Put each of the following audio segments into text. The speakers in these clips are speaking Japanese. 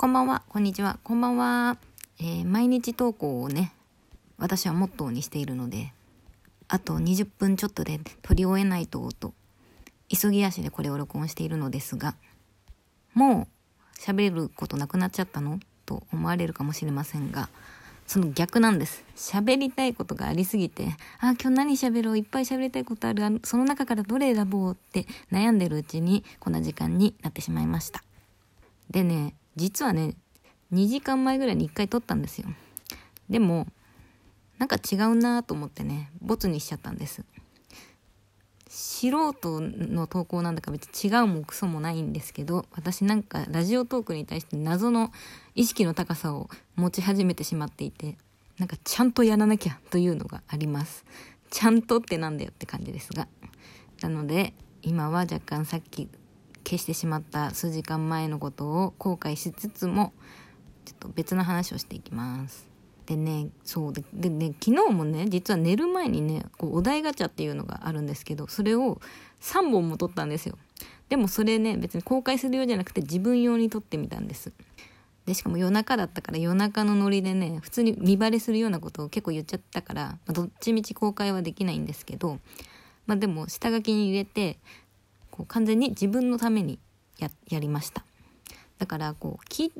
こんばんは、こんにちは、こんばんは。えー、毎日投稿をね、私はモットーにしているので、あと20分ちょっとで撮り終えないと、と、急ぎ足でこれを録音しているのですが、もう喋ることなくなっちゃったの？と思われるかもしれませんが、その逆なんです。喋りたいことがありすぎて、あ、今日何喋ろう？いっぱい喋りたいことある。その中からどれ選ぼう？って悩んでるうちに、こんな時間になってしまいました。でね、実はね、2時間前ぐらいに1回撮ったんですよ。でも、なんか違うなと思ってね、ボツにしちゃったんです。素人の投稿なんだか別に違うもクソもないんですけど、私なんかラジオトークに対して謎の意識の高さを持ち始めてしまっていて、なんかちゃんとやらなきゃというのがあります。ちゃんとってなんだよって感じですが。なので、今は若干さっき消してしまった数時間前のことを後悔しつつもちょっと別の話をしていきます。でねそうででね昨日もね実は寝る前にねこうお題ガチャっていうのがあるんですけどそれを3本も取ったんですよ。でもそれね別に公開するようじゃなくて自分用に撮ってみたんです。でしかも夜中だったから夜中のノリでね普通に見バレするようなことを結構言っちゃったから、まあ、どっちみち公開はできないんですけどまあでも下書きに入れてこう完全に自分のためにややりました。だからこうき、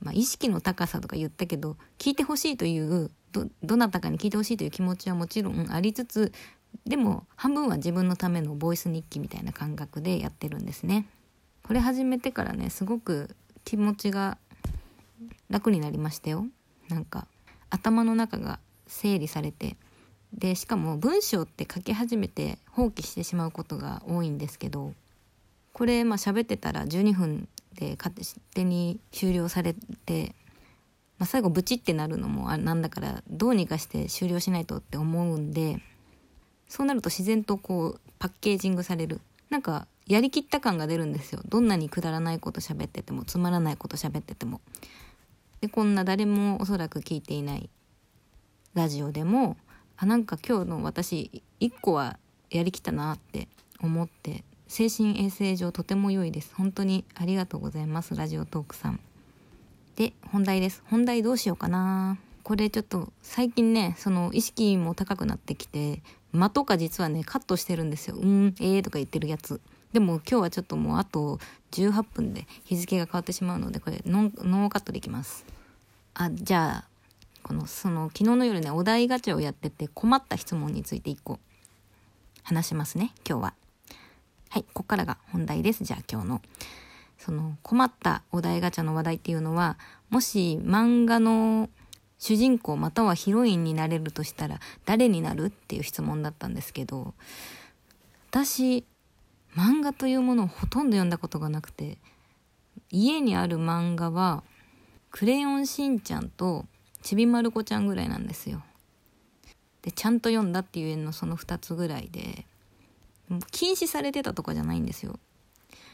まあ、意識の高さとか言ったけど聞いてほしいというどどなたかに聞いてほしいという気持ちはもちろんありつつでも半分は自分のためのボイス日記みたいな感覚でやってるんですね。これ始めてからねすごく気持ちが楽になりましたよ。なんか頭の中が整理されてでしかも文章って書き始めて放棄してしまうことが多いんですけどこれまあ喋ってたら12分で勝手に終了されて、まあ、最後ブチってなるのもあなんだからどうにかして終了しないとって思うんでそうなると自然とこうパッケージングされる。なんかやりきった感が出るんですよ。どんなにくだらないこと喋っててもつまらないこと喋ってても。でこんな誰もおそらく聞いていないラジオでもあなんか今日の私1個はやりきったなって思って精神衛生上とても良いです。本当にありがとうございます。ラジオトークさん。で本題です。本題どうしようかな。これちょっと最近ねその意識も高くなってきて間とか実はねカットしてるんですよ。うんええー、とか言ってるやつ。でも今日はちょっともうあと18分で日付が変わってしまうのでこれノンノーカットできます。あじゃあこのその昨日の夜ねお題ガチャをやってて困った質問について1個話しますね今日は。はいここからが本題です。じゃあ今日の。その困ったお題ガチャの話題っていうのはもし漫画の主人公またはヒロインになれるとしたら誰になるっていう質問だったんですけど私漫画というものをほとんど読んだことがなくて家にある漫画は「クレヨンしんちゃん」とちびまる子ちゃんぐらいなんですよ。でちゃんと読んだっていうのその2つぐらいで禁止されてたとかじゃないんですよ。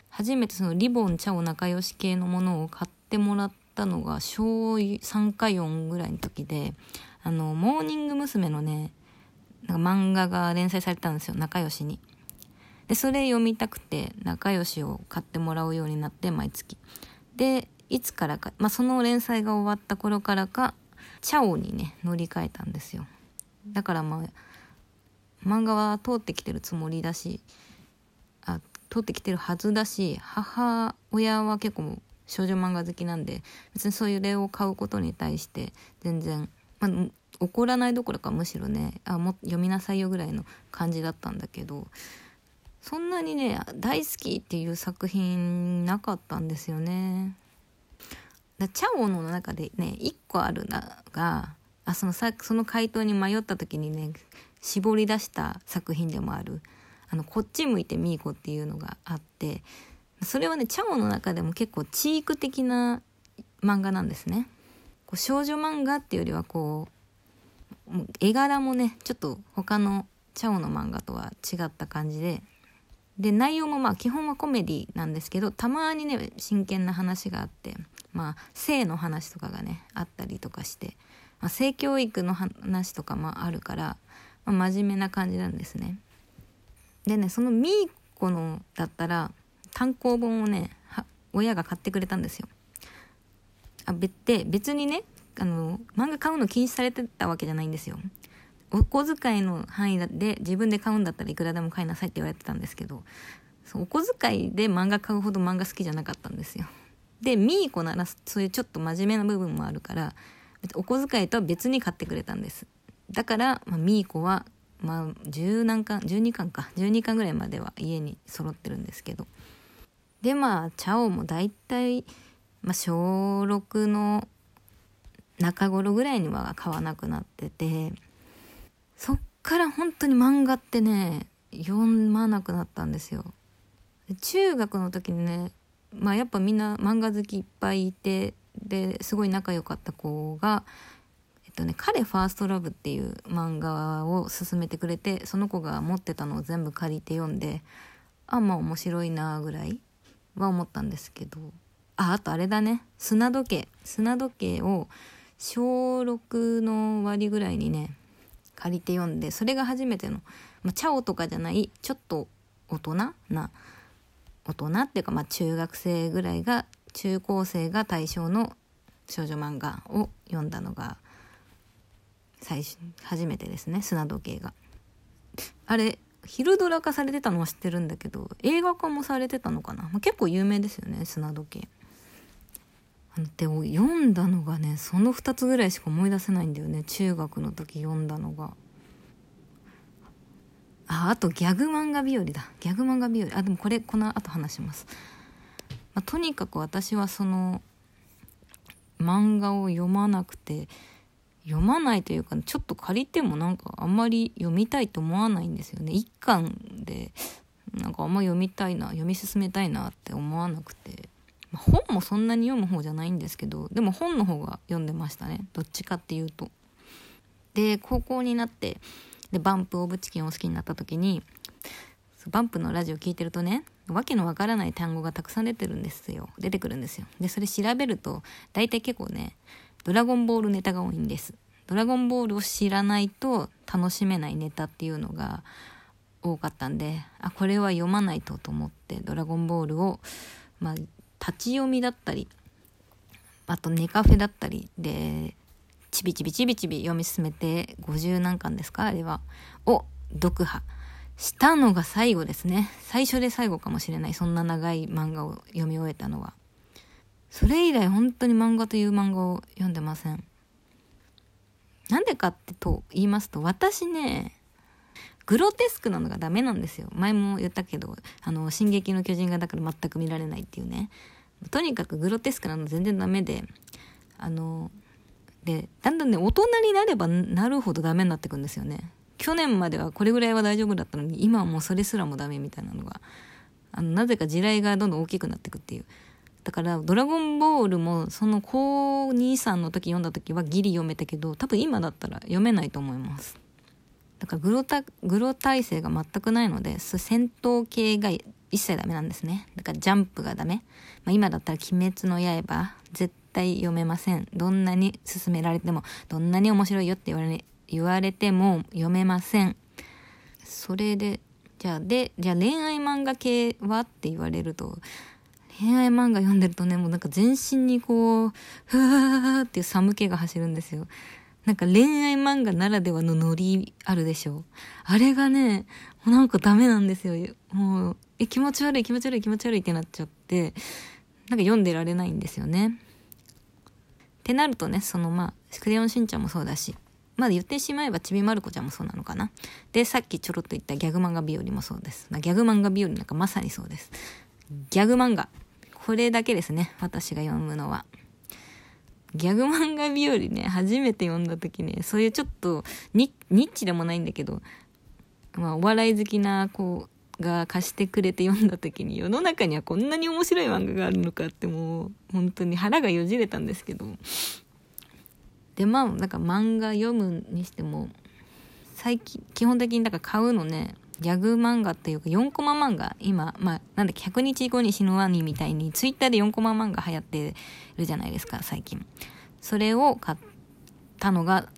初めてそのリボン茶を仲良し系のものを買ってもらったのが小3か4ぐらいの時であのモーニング娘。のねなんか漫画が連載されたんですよ仲良しに。でそれ読みたくて仲良しを買ってもらうようになって毎月。でいつからか、まあ、その連載が終わった頃からかチャオにね乗り換えたんですよだからまあ漫画は通ってきてるつもりだしあ通ってきてるはずだし母親は結構少女漫画好きなんで別にそういう例を買うことに対して全然、まあ、怒らないどころかむしろねあも読みなさいよぐらいの感じだったんだけどそんなにね大好きっていう作品なかったんですよね。チャオの中でね1個あるのがあそのさその回答に迷った時にね絞り出した作品でもある「あのこっち向いてみーこ」っていうのがあってそれはねチャオの中でも結構チーク的な漫画なんですね。こう少女漫画っていうよりはこう絵柄もねちょっと他のチャオの漫画とは違った感じで。で内容もまあ基本はコメディなんですけどたまにね真剣な話があって。まあ性の話とかがねあったりとかして、まあ、性教育の話とかもあるから、まあ、真面目な感じなんですね。でねそのミーコのだったら単行本をね親が買ってくれたんですよ。あ別で別にねあの漫画買うの禁止されてたわけじゃないんですよお小遣いの範囲で自分で買うんだったらいくらでも買いなさいって言われてたんですけどお小遣いで漫画買うほど漫画好きじゃなかったんですよでミーコならそういうちょっと真面目な部分もあるからお小遣いとは別に買ってくれたんです。だから、まあ、ミーコはまあ10何巻12巻か。12巻ぐらいまでは家に揃ってるんですけど。でまあチャオも大体、まあ、小6の中頃ぐらいには買わなくなっててそっから本当に漫画ってね読まなくなったんですよ。中学の時にねまあやっぱみんな漫画好きいっぱいいてですごい仲良かった子がえっとね「彼ファーストラブ」っていう漫画を勧めてくれてその子が持ってたのを全部借りて読んであまあ面白いなぐらいは思ったんですけどああとあれだね。砂時計。砂時計を小6の終わりぐらいにね借りて読んでそれが初めての、まあ、チャオとかじゃないちょっと大人な大人っていうか、まあ、中学生ぐらいが中高生が対象の少女漫画を読んだのが最初初めてですね砂時計が。あれ昼ドラ化されてたのは知ってるんだけど映画化もされてたのかな、まあ、結構有名ですよね砂時計。あので読んだのがねその2つぐらいしか思い出せないんだよね中学の時読んだのが。ああとギャグ漫画日和だ。ギャグ漫画日和。あでもこれこの後話します、まあ、とにかく私はその漫画を読まなくて読まないというかちょっと借りてもなんかあんまり読みたいと思わないんですよね。一巻でなんかあんま読みたいな読み進めたいなって思わなくて、まあ、本もそんなに読む方じゃないんですけどでも本の方が読んでましたね。どっちかっていうと。で高校になってでバンプ・オブ・チキンを好きになった時にバンプのラジオ聞いてるとねわけのわからない単語がたくさん出てるんですよ。出てくるんですよ。でそれ調べると大体結構ねドラゴンボールネタが多いんです。ドラゴンボールを知らないと楽しめないネタっていうのが多かったんであこれは読まないとと思ってドラゴンボールをまあ立ち読みだったりあとネカフェだったりでちびちびちびちび読み進めて50何巻ですか？あれは。を読破。したのが最後ですね。最初で最後かもしれない。そんな長い漫画を読み終えたのは。それ以来本当に漫画という漫画を読んでません。なんでかってと言いますと私ねグロテスクなのがダメなんですよ。前も言ったけどあの「進撃の巨人」がだから全く見られないっていうね。とにかくグロテスクなの全然ダメであのでだんだんね大人になればなるほどダメになってくんですよね。去年まではこれぐらいは大丈夫だったのに今はもうそれすらもダメみたいなのがあのなぜか地雷がどんどん大きくなってくっていう。だから「ドラゴンボール」もその高23の時読んだ時はギリ読めたけど多分今だったら読めないと思います。だからグロタグロ体制が全くないので戦闘系が一切ダメなんですね。だからジャンプがダメ、まあ、今だったら「鬼滅の刃」絶対読めません。どんなに勧められても、どんなに面白いよって言われ言われても読めません。それで、じゃあ、で、じゃあ恋愛漫画系はって言われると、恋愛漫画読んでるとね、もうなんか全身にこう、ふわーっていう寒気が走るんですよ。なんか恋愛漫画ならではのノリあるでしょ。あれがね、もうなんかダメなんですよ。もう、え、気持ち悪い気持ち悪い気持ち悪いってなっちゃって、なんか読んでられないんですよね。ってなるとね、そのまあ、クレヨンしんちゃんもそうだし、まあ言ってしまえばちびまる子ちゃんもそうなのかな。で、さっきちょろっと言ったギャグ漫画日和もそうです。まあ、ギャグ漫画日和なんかまさにそうです。ギャグ漫画。これだけですね。私が読むのは。ギャグ漫画日和ね、初めて読んだ時ね、そういうちょっとニッチでもないんだけど、まあお笑い好きな、こう、が貸してくれて読んだ時に世の中にはこんなに面白い漫画があるのかってもう本当に腹がよじれたんですけど。でまあなんか漫画読むにしても最近基本的にだから買うのねギャグ漫画っていうか4コマ漫画今まあなんだっけ100日後に死ぬワニみたいにツイッターで4コマ漫画流行ってるじゃないですか最近。それを買ったのが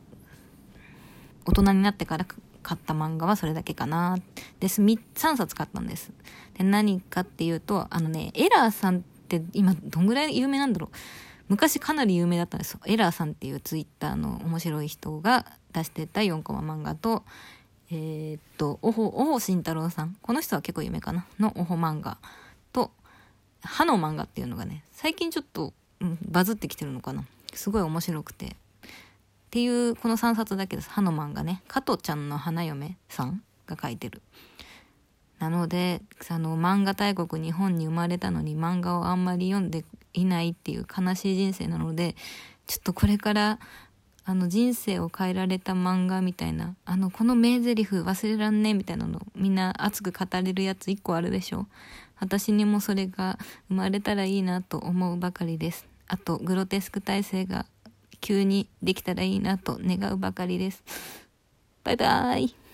大人になってから買った漫画はそれだけかな。です。3冊買ったんです。で、何かっていうと、あのね、エラーさんって今どんぐらい有名なんだろう。昔かなり有名だったんですよエラーさんっていうツイッターの面白い人が出してた4コマ漫画とえー、っとおほおほ慎太郎さんこの人は結構有名かなのおほ漫画と歯の漫画っていうのがね最近ちょっと、うん、バズってきてるのかなすごい面白くてっていうこの3冊だけです。歯の漫画ね。加トちゃんの花嫁さんが書いてる。なのであの漫画大国日本に生まれたのに漫画をあんまり読んでいないっていう悲しい人生なのでちょっとこれからあの人生を変えられた漫画みたいなあのこの名台詞忘れらんねえみたいなのみんな熱く語れるやつ1個あるでしょ。私にもそれが生まれたらいいなと思うばかりです。あとグロテスク体制が急にできたらいいなと願うばかりです。バイバーイ。